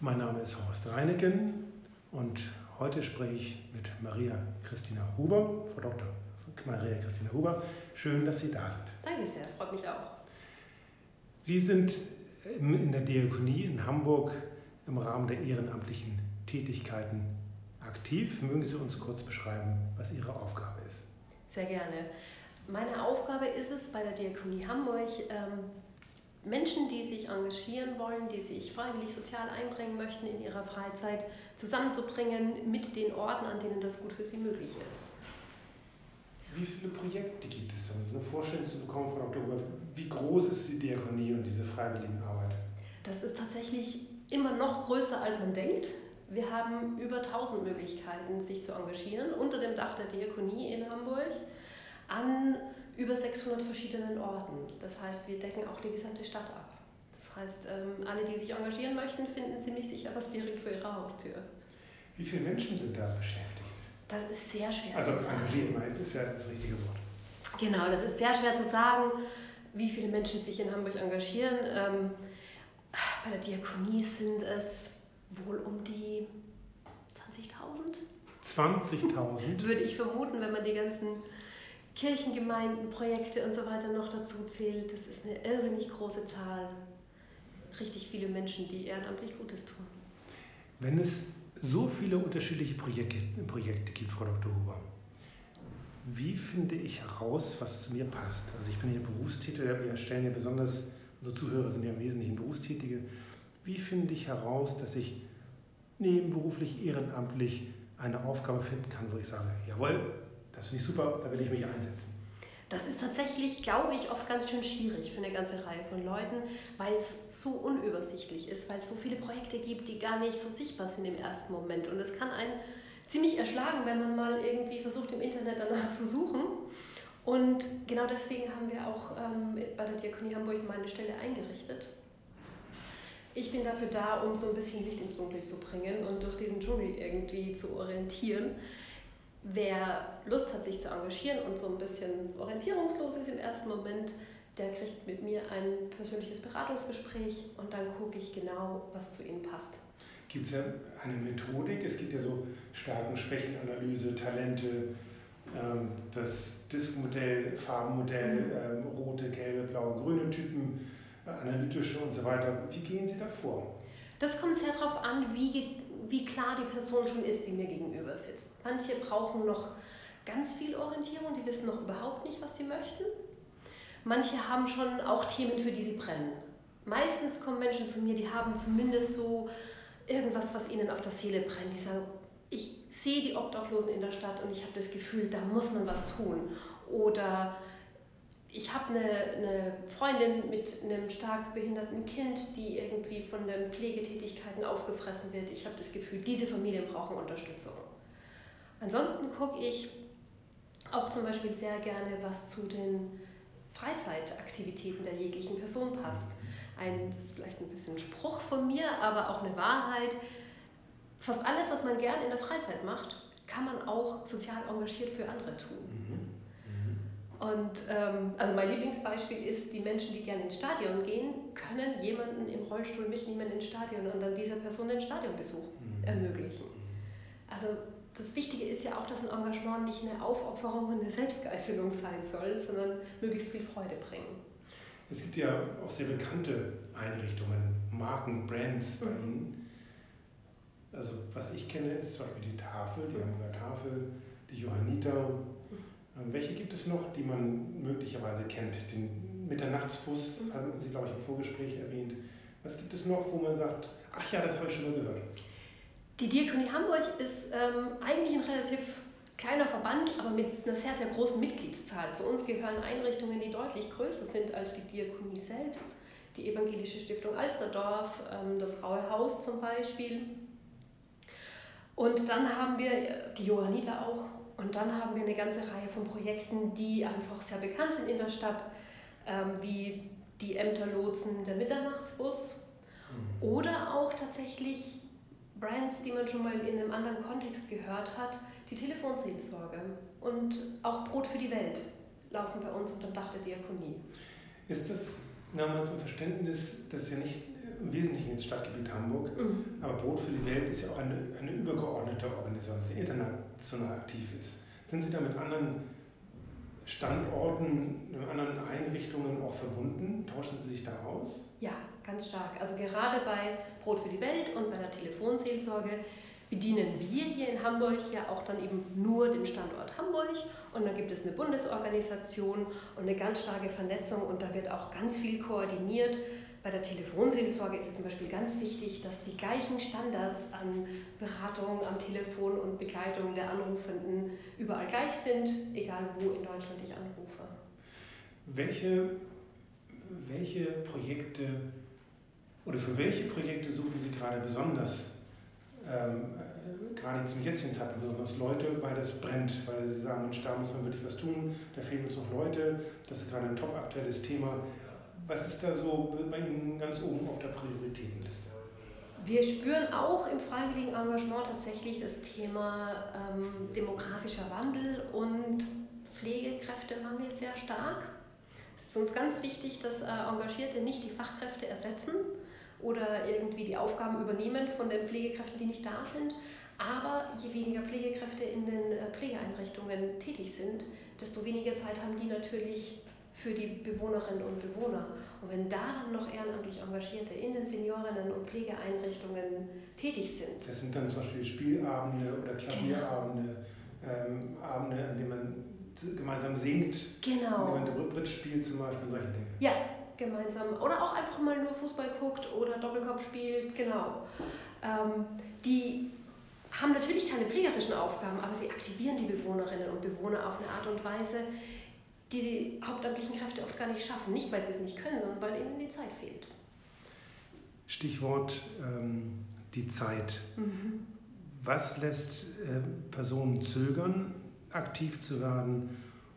Mein Name ist Horst Reineken und heute spreche ich mit Maria Christina Huber, Frau Dr. Maria Christina Huber. Schön, dass Sie da sind. Danke sehr, freut mich auch. Sie sind in der Diakonie in Hamburg im Rahmen der ehrenamtlichen Tätigkeiten aktiv. Mögen Sie uns kurz beschreiben, was Ihre Aufgabe ist? Sehr gerne. Meine Aufgabe ist es bei der Diakonie Hamburg, ähm, Menschen, die sich engagieren wollen, die sich freiwillig sozial einbringen möchten in ihrer Freizeit, zusammenzubringen mit den Orten, an denen das gut für sie möglich ist. Wie viele Projekte gibt es? Um eine Vorstellung zu bekommen von Oktober, wie groß ist die Diakonie und diese Freiwilligenarbeit? Das ist tatsächlich immer noch größer, als man denkt. Wir haben über 1000 Möglichkeiten, sich zu engagieren unter dem Dach der Diakonie in Hamburg an über 600 verschiedenen Orten. Das heißt, wir decken auch die gesamte Stadt ab. Das heißt, ähm, alle, die sich engagieren möchten, finden ziemlich sicher was direkt vor ihrer Haustür. Wie viele Menschen sind da beschäftigt? Das ist sehr schwer also, zu sagen. Also engagiert ist ja das richtige Wort. Genau, das ist sehr schwer zu sagen, wie viele Menschen sich in Hamburg engagieren. Ähm, bei der Diakonie sind es wohl um die 20.000. 20.000? Würde ich vermuten, wenn man die ganzen Kirchengemeinden, Projekte und so weiter noch dazu zählt. Das ist eine irrsinnig große Zahl. Richtig viele Menschen, die ehrenamtlich Gutes tun. Wenn es so viele unterschiedliche Projekte, Projekte gibt, Frau Dr. Huber, wie finde ich heraus, was zu mir passt? Also ich bin hier Berufstätiger, wir stellen ja besonders, unsere Zuhörer sind ja im Wesentlichen Berufstätige. Wie finde ich heraus, dass ich nebenberuflich, ehrenamtlich eine Aufgabe finden kann, wo ich sage, jawohl, das finde ich super, da will ich mich einsetzen. Das ist tatsächlich, glaube ich, oft ganz schön schwierig für eine ganze Reihe von Leuten, weil es so unübersichtlich ist, weil es so viele Projekte gibt, die gar nicht so sichtbar sind im ersten Moment. Und es kann einen ziemlich erschlagen, wenn man mal irgendwie versucht, im Internet danach zu suchen. Und genau deswegen haben wir auch ähm, bei der Diakonie Hamburg meine Stelle eingerichtet. Ich bin dafür da, um so ein bisschen Licht ins Dunkel zu bringen und durch diesen Dschungel irgendwie zu orientieren. Wer Lust hat, sich zu engagieren und so ein bisschen orientierungslos ist im ersten Moment, der kriegt mit mir ein persönliches Beratungsgespräch und dann gucke ich genau, was zu ihnen passt. Gibt es ja eine Methodik? Es gibt ja so Stärken-Schwächen-Analyse, Talente, ähm, das Diskmodell, Farbenmodell, mhm. ähm, rote, gelbe, blaue, grüne Typen, äh, analytische und so weiter. Wie gehen Sie da vor? Das kommt sehr darauf an, wie wie klar die Person schon ist, die mir gegenüber sitzt. Manche brauchen noch ganz viel Orientierung, die wissen noch überhaupt nicht, was sie möchten. Manche haben schon auch Themen, für die sie brennen. Meistens kommen Menschen zu mir, die haben zumindest so irgendwas, was ihnen auf der Seele brennt. Die sagen, ich sehe die Obdachlosen in der Stadt und ich habe das Gefühl, da muss man was tun. Oder ich habe eine, eine, Freundin mit einem stark behinderten Kind, die irgendwie von den Pflegetätigkeiten aufgefressen wird. Ich habe das Gefühl, diese Familien brauchen Unterstützung. Ansonsten gucke ich auch zum Beispiel sehr gerne, was zu den Freizeitaktivitäten der jeglichen Person passt. Ein, das ist vielleicht ein bisschen Spruch von mir, aber auch eine Wahrheit. Fast alles, was man gern in der Freizeit macht, kann man auch sozial engagiert für andere tun. Mhm. Und ähm, also mein Lieblingsbeispiel ist, die Menschen, die gerne ins Stadion gehen, können jemanden im Rollstuhl mitnehmen ins Stadion und dann dieser Person den Stadionbesuch mhm. ermöglichen. Also das Wichtige ist ja auch, dass ein Engagement nicht eine Aufopferung und eine Selbstgeißelung sein soll, sondern möglichst viel Freude bringen. Es gibt ja auch sehr bekannte Einrichtungen, Marken, Brands bei mhm. Ihnen. Also was ich kenne, ist zum Beispiel die Tafel, die Hamburger Tafel, die Johanniter, ähm, welche gibt es noch, die man möglicherweise kennt? Den Mitternachtsbus mhm. hatten Sie, glaube ich, im Vorgespräch erwähnt. Was gibt es noch, wo man sagt, ach ja, das habe ich schon mal gehört? Die Diakonie Hamburg ist ähm, eigentlich ein relativ kleiner Verband, aber mit einer sehr, sehr großen Mitgliedszahl. Zu uns gehören Einrichtungen, die deutlich größer sind als die Diakonie selbst. Die Evangelische Stiftung Alsterdorf, ähm, das Raue Haus zum Beispiel. Und dann haben wir die Johanniter auch, und dann haben wir eine ganze Reihe von Projekten, die einfach sehr bekannt sind in der Stadt, ähm, wie die Ämterlotsen, der Mitternachtsbus mhm. oder auch tatsächlich Brands, die man schon mal in einem anderen Kontext gehört hat, die Telefonseelsorge und auch Brot für die Welt laufen bei uns unter dem Dach der Diakonie. Ist das nochmal zum Verständnis, das ist ja nicht im Wesentlichen ins Stadtgebiet Hamburg, mhm. aber Brot für die Welt ist ja auch eine, eine übergeordnete Organisation, die international aktiv ist. Sind Sie da mit anderen Standorten, mit anderen Einrichtungen auch verbunden? Tauschen Sie sich da aus? Ja, ganz stark. Also gerade bei Brot für die Welt und bei der Telefonseelsorge bedienen wir hier in Hamburg ja auch dann eben nur den Standort Hamburg und dann gibt es eine Bundesorganisation und eine ganz starke Vernetzung und da wird auch ganz viel koordiniert. Bei der Telefonseelsorge ist es zum Beispiel ganz wichtig, dass die gleichen Standards an Beratung am Telefon und Begleitung der Anrufenden überall gleich sind, egal wo in Deutschland ich anrufe. Welche, welche Projekte oder für welche Projekte suchen Sie gerade besonders ähm, gerade zum jetzigen Zeitpunkt besonders Leute, weil das brennt, weil sie sagen, Mensch, da muss man wirklich was tun, da fehlen uns noch Leute, das ist gerade ein top aktuelles Thema. Was ist da so bei Ihnen ganz oben auf der Prioritätenliste? Wir spüren auch im freiwilligen Engagement tatsächlich das Thema ähm, demografischer Wandel und Pflegekräftemangel sehr stark. Es ist uns ganz wichtig, dass äh, Engagierte nicht die Fachkräfte ersetzen, oder irgendwie die Aufgaben übernehmen von den Pflegekräften, die nicht da sind. Aber je weniger Pflegekräfte in den äh, Pflegeeinrichtungen tätig sind, desto weniger Zeit haben die natürlich für die Bewohnerinnen und Bewohner. Und wenn da dann noch ehrenamtlich Engagierte in den Seniorinnen- und Pflegeeinrichtungen tätig sind. Das sind dann zum Beispiel Spielabende oder Klavierabende, genau. ähm, Abende, an denen man gemeinsam singt, genau. an denen man Bridge spielt zum Beispiel, solche Dinge. Ja, gemeinsam oder auch einfach mal nur Fußball guckt oder Doppelkopf spielt, genau. Ähm, die haben natürlich keine pflegerischen Aufgaben, aber sie aktivieren die Bewohnerinnen und Bewohner auf eine Art und Weise, die die hauptamtlichen Kräfte oft gar nicht schaffen. Nicht, weil sie es nicht können, sondern weil ihnen die Zeit fehlt. Stichwort ähm, die Zeit. Mhm. Was lässt äh, Personen zögern, aktiv zu werden?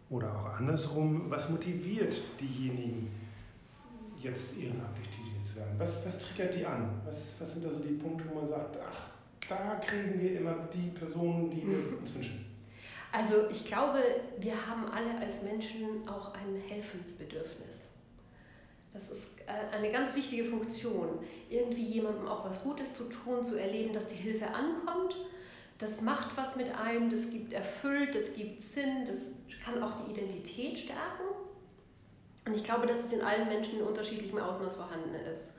Oder auch andersrum, was motiviert diejenigen, jetzt ehrenamtlich tätig zu werden? Was, was triggert die an? Was, was sind da so die Punkte, wo man sagt, ach, da kriegen wir immer die Personen, die wir uns wünschen? Also ich glaube, wir haben alle als Menschen auch ein Helfensbedürfnis. Das ist äh, eine ganz wichtige Funktion, irgendwie jemandem auch was Gutes zu tun, zu erleben, dass die Hilfe ankommt. Das macht was mit einem, das gibt erfüllt, das gibt Sinn, das kann auch die Identität stärken. Und ich glaube, dass es in allen Menschen in unterschiedlichem Ausmaß vorhanden ist.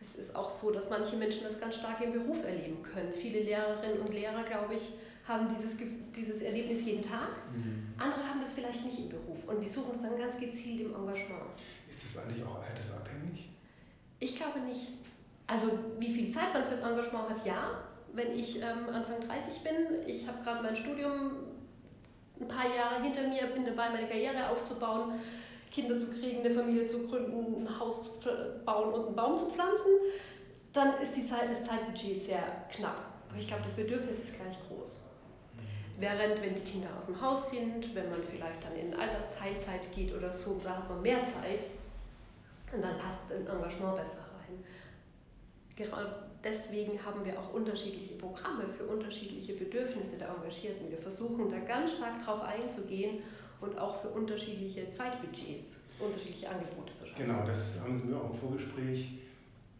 Es ist auch so, dass manche Menschen das ganz stark im Beruf erleben können. Viele Lehrerinnen und Lehrer, glaube ich, haben dieses, dieses Erlebnis jeden Tag. Mhm. Andere haben das vielleicht nicht im Beruf und die suchen es dann ganz gezielt im Engagement. Ist das eigentlich auch altersabhängig? Ich glaube nicht. Also wie viel Zeit man fürs Engagement hat, ja. Wenn ich ähm, Anfang 30 bin, ich habe gerade mein Studium ein paar Jahre hinter mir, bin dabei, meine Karriere aufzubauen Kinder zu kriegen, eine Familie zu gründen, ein Haus zu bauen und einen Baum zu pflanzen, dann ist die Zeit, das Zeitbudget sehr knapp. Aber ich glaube, das Bedürfnis ist gleich groß. Während, wenn die Kinder aus dem Haus sind, wenn man vielleicht dann in Altersteilzeit geht oder so, da hat man mehr Zeit und dann passt ein Engagement besser rein. Gerade deswegen haben wir auch unterschiedliche Programme für unterschiedliche Bedürfnisse der Engagierten. Wir versuchen da ganz stark drauf einzugehen und auch für unterschiedliche Zeitbudgets unterschiedliche Angebote zu schaffen. Genau, das haben Sie mir auch im Vorgespräch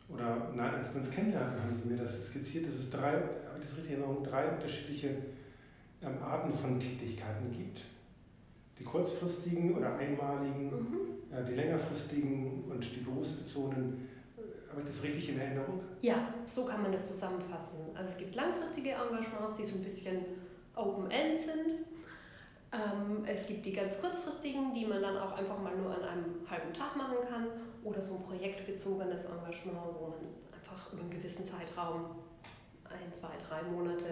oder nein, als wir uns kennenlernten, haben Sie mir das skizziert, dass es drei, das richtig drei unterschiedliche ähm, Arten von Tätigkeiten gibt. Die kurzfristigen oder einmaligen, mhm. äh, die längerfristigen und die berufsbezogenen. Äh, habe ich das richtig in Erinnerung? Ja, so kann man das zusammenfassen. Also es gibt langfristige Engagements, die so ein bisschen Open-End sind ähm, es gibt die ganz kurzfristigen, die man dann auch einfach mal nur an einem halben Tag machen kann oder so ein projektbezogenes Engagement, wo man einfach über einen gewissen Zeitraum, ein, zwei, drei Monate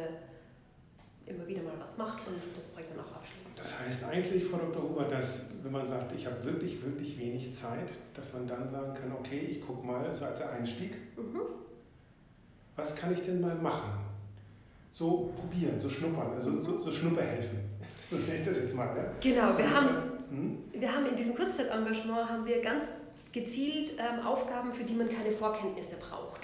immer wieder mal was macht und das Projekt dann auch abschließt. Das heißt eigentlich, Frau Dr. Huber, dass wenn man sagt, ich habe wirklich, wirklich wenig Zeit, dass man dann sagen kann, okay, ich gucke mal, so als Einstieg, mhm. was kann ich denn mal machen? So probieren, so schnuppern, also so, so Schnupperhelfen. So nenne ich das jetzt mal. Ja? Genau, wir haben, hm? wir haben in diesem Kurzzeitengagement haben wir ganz gezielt ähm, Aufgaben, für die man keine Vorkenntnisse braucht.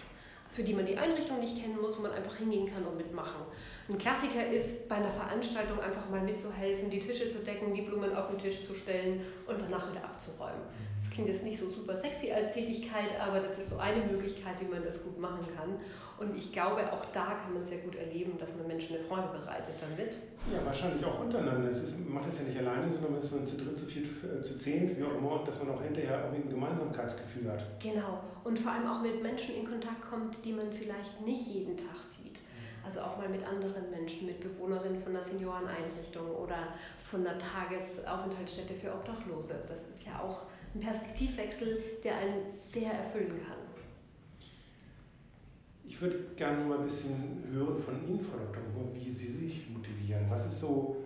Für die man die Einrichtung nicht kennen muss, wo man einfach hingehen kann und mitmachen. Ein Klassiker ist, bei einer Veranstaltung einfach mal mitzuhelfen, die Tische zu decken, die Blumen auf den Tisch zu stellen und danach wieder abzuräumen. Das klingt jetzt nicht so super sexy als Tätigkeit, aber das ist so eine Möglichkeit, wie man das gut machen kann. Und ich glaube, auch da kann man sehr gut erleben, dass man Menschen eine Freude bereitet damit. Ja, wahrscheinlich auch untereinander. Es ist, man macht das ja nicht alleine, sondern dass man zu dritt, zu viert, äh, zu zehn, wie auch immer, dass man auch hinterher irgendwie ein Gemeinsamkeitsgefühl hat. Genau. Und vor allem auch mit Menschen in Kontakt kommt, die man vielleicht nicht jeden Tag sieht. Also auch mal mit anderen Menschen, mit Bewohnerinnen von einer Senioreneinrichtung oder von einer Tagesaufenthaltsstätte für Obdachlose. Das ist ja auch ein Perspektivwechsel, der einen sehr erfüllen kann. Ich würde gerne mal ein bisschen hören von Ihnen, Frau Dr. Huber, wie Sie sich motivieren. Was, ist so,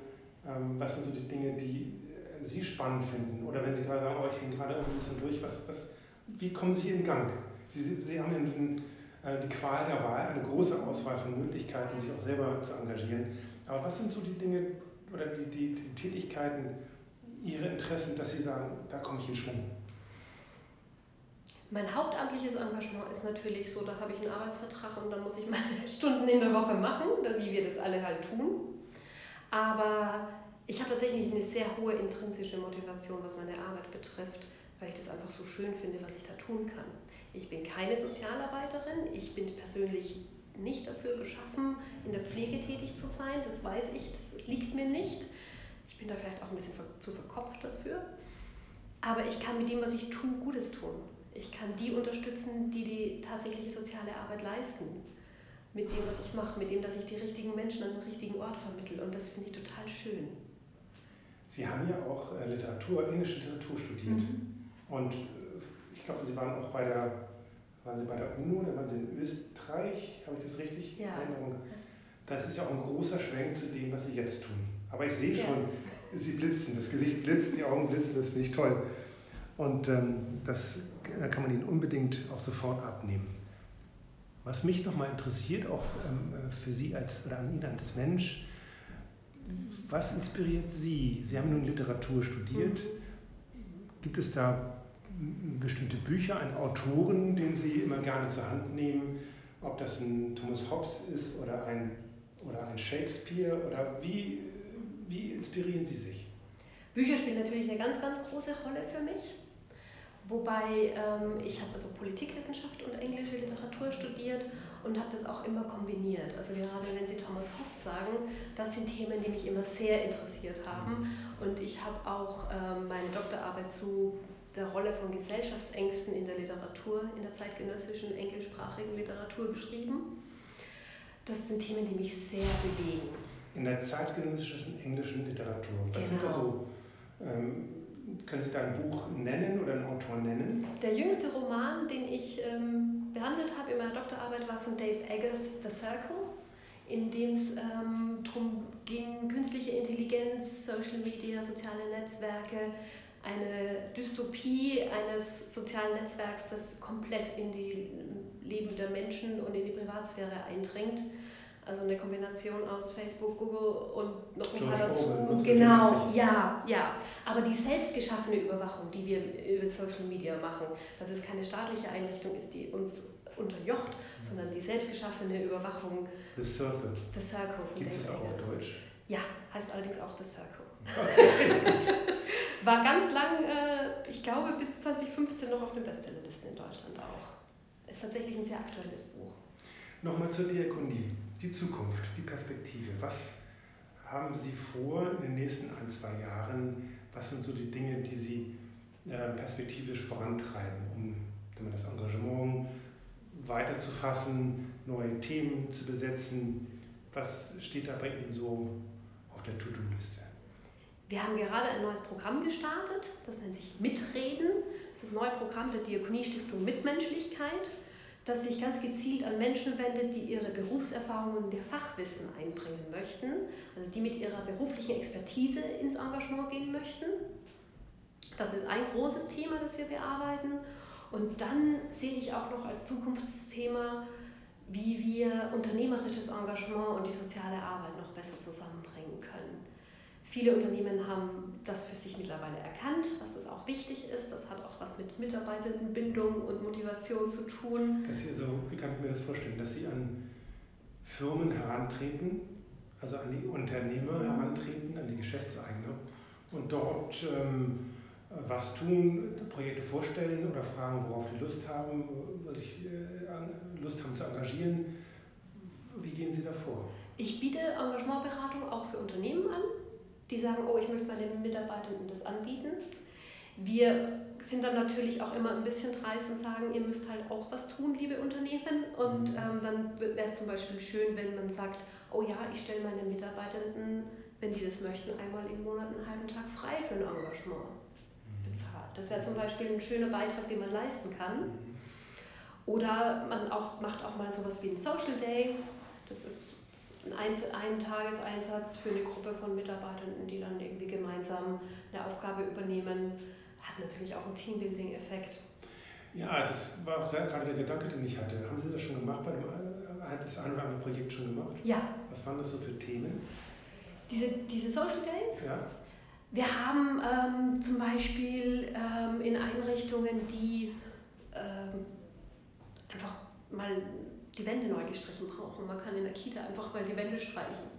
ähm, was sind so die Dinge, die äh, Sie spannend finden? Oder wenn Sie gerade sagen, oh, ich hänge gerade ein bisschen durch, was, was, wie kommen Sie in Gang? Sie, Sie haben in, äh, die Qual der Wahl, eine große Auswahl von Möglichkeiten, sich auch selber zu engagieren. Aber was sind so die Dinge oder die, die, die Tätigkeiten, Ihre Interessen, dass Sie sagen, da komme ich in Schwung? Mein hauptamtliches Engagement ist natürlich so, da habe ich einen Arbeitsvertrag und dann muss ich meine Stunden in der Woche machen, wie wir das alle halt tun. Aber ich habe tatsächlich eine sehr hohe intrinsische Motivation, was meine Arbeit betrifft, weil ich das einfach so schön finde, was ich da tun kann. Ich bin keine Sozialarbeiterin, ich bin persönlich nicht dafür geschaffen, in der Pflege tätig zu sein, das weiß ich, das liegt mir nicht. Ich bin da vielleicht auch ein bisschen zu verkopft dafür. Aber ich kann mit dem, was ich tue, Gutes tun. Ich kann die unterstützen, die die tatsächliche soziale Arbeit leisten. Mit dem, was ich mache, mit dem, dass ich die richtigen Menschen an den richtigen Ort vermittle. Und das finde ich total schön. Sie haben ja auch äh, Literatur, englische Literatur studiert. Mhm. Und äh, ich glaube, Sie waren auch bei der, waren Sie bei der UNO, oder waren Sie in Österreich, habe ich das richtig ja. in Erinnerung? Das ist ja auch ein großer Schwenk zu dem, was Sie jetzt tun. Aber ich sehe ja. schon, Sie blitzen, das Gesicht blitzt, die Augen blitzen, das finde ich toll. Und ähm, das kann man ihnen unbedingt auch sofort abnehmen. Was mich nochmal interessiert, auch ähm, für Sie als, oder an Ihnen als Mensch, was inspiriert Sie? Sie haben nun Literatur studiert. Mhm. Gibt es da bestimmte Bücher, einen Autoren, den Sie immer gerne zur Hand nehmen? Ob das ein Thomas Hobbes ist oder ein, oder ein Shakespeare? Oder wie, wie inspirieren Sie sich? Bücher spielen natürlich eine ganz, ganz große Rolle für mich. Wobei ähm, ich habe also Politikwissenschaft und englische Literatur studiert und habe das auch immer kombiniert. Also gerade wenn Sie Thomas Hobbes sagen, das sind Themen, die mich immer sehr interessiert haben. Und ich habe auch ähm, meine Doktorarbeit zu der Rolle von Gesellschaftsängsten in der Literatur, in der zeitgenössischen englischsprachigen Literatur geschrieben. Das sind Themen, die mich sehr bewegen. In der zeitgenössischen englischen Literatur. Was genau. sind da genau. so ähm, können Sie da ein Buch nennen oder einen Autor nennen? Der jüngste Roman, den ich ähm, behandelt habe in meiner Doktorarbeit, war von Dave Eggers, The Circle, in dem es ähm, darum ging, künstliche Intelligenz, Social Media, soziale Netzwerke, eine Dystopie eines sozialen Netzwerks, das komplett in die Leben der Menschen und in die Privatsphäre eindringt also eine Kombination aus Facebook, Google und noch ein George paar dazu. Genau, ja, ja. Aber die selbstgeschaffene Überwachung, die wir über Social Media machen, dass es keine staatliche Einrichtung ist, die uns unterjocht, mhm. sondern die selbstgeschaffene Überwachung. The Circle. The Circle von Gibt es auch auf Deutsch? Ja, heißt allerdings auch The Circle. Okay, War ganz lang, äh, ich glaube bis 2015 noch auf den Bestsellerlisten in Deutschland auch. Ist tatsächlich ein sehr aktuelles Buch. Nochmal zur Diakonie die Zukunft, die Perspektive. Was haben Sie vor in den nächsten ein, zwei Jahren? Was sind so die Dinge, die Sie äh, perspektivisch vorantreiben, um das Engagement weiterzufassen, neue Themen zu besetzen? Was steht da bei Ihnen so auf der To-Do-Liste? Wir haben gerade ein neues Programm gestartet, das nennt sich Mitreden. Das ist das neue Programm der Diakoniestiftung Mitmenschlichkeit das sich ganz gezielt an Menschen wendet, die ihre Berufserfahrungen der Fachwissen einbringen möchten, also die mit ihrer beruflichen Expertise ins Engagement gehen möchten. Das ist ein großes Thema, das wir bearbeiten. Und dann sehe ich auch noch als Zukunftsthema, wie wir unternehmerisches Engagement und die soziale Arbeit noch besser zusammenbringen können. Viele Unternehmen haben das für sich mittlerweile erkannt, dass es auch wichtig ist. Das hat auch was Mitarbeitendenbindung und Motivation zu tun. Dass Sie also, wie kann ich mir das vorstellen, dass Sie an Firmen herantreten, also an die Unternehmer mhm. herantreten, an die Geschäftseigner und dort ähm, was tun, Projekte vorstellen oder fragen, worauf die Lust haben, was ich, äh, Lust haben zu engagieren. Wie gehen Sie da vor? Ich biete Engagementberatung auch für Unternehmen an, die sagen, oh, ich möchte mal den Mitarbeitenden das anbieten. Wir sind dann natürlich auch immer ein bisschen dreist und sagen, ihr müsst halt auch was tun, liebe Unternehmen. Und mhm. ähm, dann wäre es zum Beispiel schön, wenn man sagt, oh ja, ich stelle meine Mitarbeitenden, wenn die das möchten, einmal im Monat einen halben Tag frei für ein Engagement bezahlt. Das wäre zum Beispiel ein schöner Beitrag, den man leisten kann. Mhm. Oder man auch, macht auch mal sowas wie ein Social Day. Das ist ein, ein Tageseinsatz für eine Gruppe von Mitarbeitenden, die dann irgendwie gemeinsam eine Aufgabe übernehmen. Hat natürlich auch einen Teambuilding-Effekt. Ja, das war auch gerade der Gedanke, den ich hatte. Haben Sie das schon gemacht bei dem hat das ein oder andere Projekt schon gemacht? Ja. Was waren das so für Themen? Diese, diese Social Days? Ja. Wir haben ähm, zum Beispiel ähm, in Einrichtungen, die ähm, einfach mal die Wände neu gestrichen brauchen. Man kann in der Kita einfach mal die Wände streichen.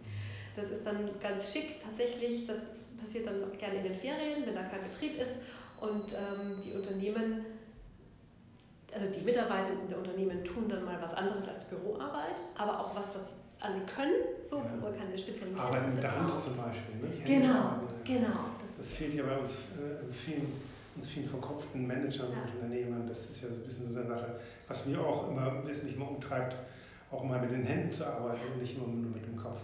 Das ist dann ganz schick tatsächlich. Das passiert dann gerne in den Ferien, wenn da kein Betrieb ist. Und ähm, die Unternehmen, also die Mitarbeitenden der Unternehmen tun dann mal was anderes als Büroarbeit, aber auch was, was alle können, so, ja. man kann eine spezielle Arbeit mit der Hand zum Beispiel. Ne? Genau, genau. Das, das fehlt ja bei uns äh, vielen, uns vielen verkopften Managern ja. und Unternehmern. Das ist ja so ein bisschen so eine Sache, was mir auch immer wesentlich mal umtreibt, auch mal mit den Händen zu arbeiten und nicht nur, nur mit dem Kopf.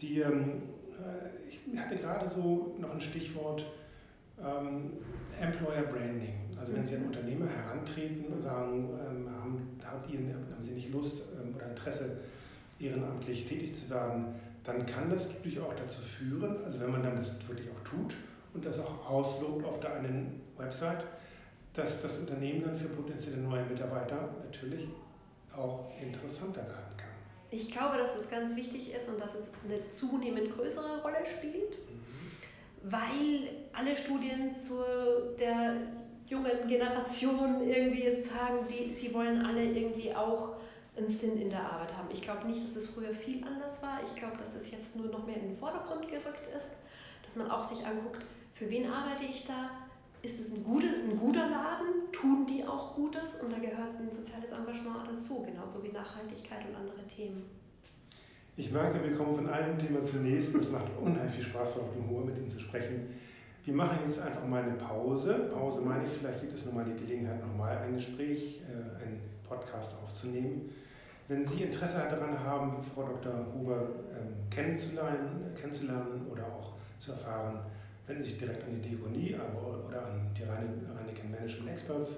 Die, ähm, äh, ich hatte gerade so noch ein Stichwort ähm, Employer Branding. Also wenn Sie an Unternehmer herantreten und sagen, ähm, haben, habt ihr, haben Sie nicht Lust ähm, oder Interesse, ehrenamtlich tätig zu werden, dann kann das natürlich auch dazu führen, also wenn man dann das wirklich auch tut und das auch auslobt auf der einen Website, dass das Unternehmen dann für potenzielle neue Mitarbeiter natürlich auch interessanter werden kann. Ich glaube, dass es ganz wichtig ist und dass es eine zunehmend größere Rolle spielt, mhm. weil alle Studien zu der jungen Generation irgendwie jetzt sagen, die, sie wollen alle irgendwie auch einen Sinn in der Arbeit haben. Ich glaube nicht, dass es früher viel anders war. Ich glaube, dass es jetzt nur noch mehr in den Vordergrund gerückt ist, dass man auch sich anguckt, für wen arbeite ich da? Ist es ein, gute, ein guter Laden? Tun die auch Gutes? Und da gehört ein soziales Engagement dazu, genauso wie Nachhaltigkeit und andere Themen. Ich merke, wir kommen von einem Thema zum nächsten. Es macht unheimlich viel Spaß, dem Humor mit Ihnen zu sprechen. Wir machen jetzt einfach mal eine Pause. Pause meine ich, vielleicht gibt es nochmal die Gelegenheit, nochmal ein Gespräch, äh, einen Podcast aufzunehmen. Wenn Sie Interesse daran haben, Frau Dr. Huber ähm, kennenzulernen, kennenzulernen oder auch zu erfahren, wenden Sie sich direkt an die Diakonie oder an die Rheinigen Management Experts.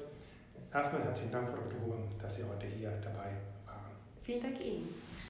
Erstmal herzlichen Dank, Frau Dr. Huber, dass Sie heute hier dabei waren. Vielen Dank Ihnen.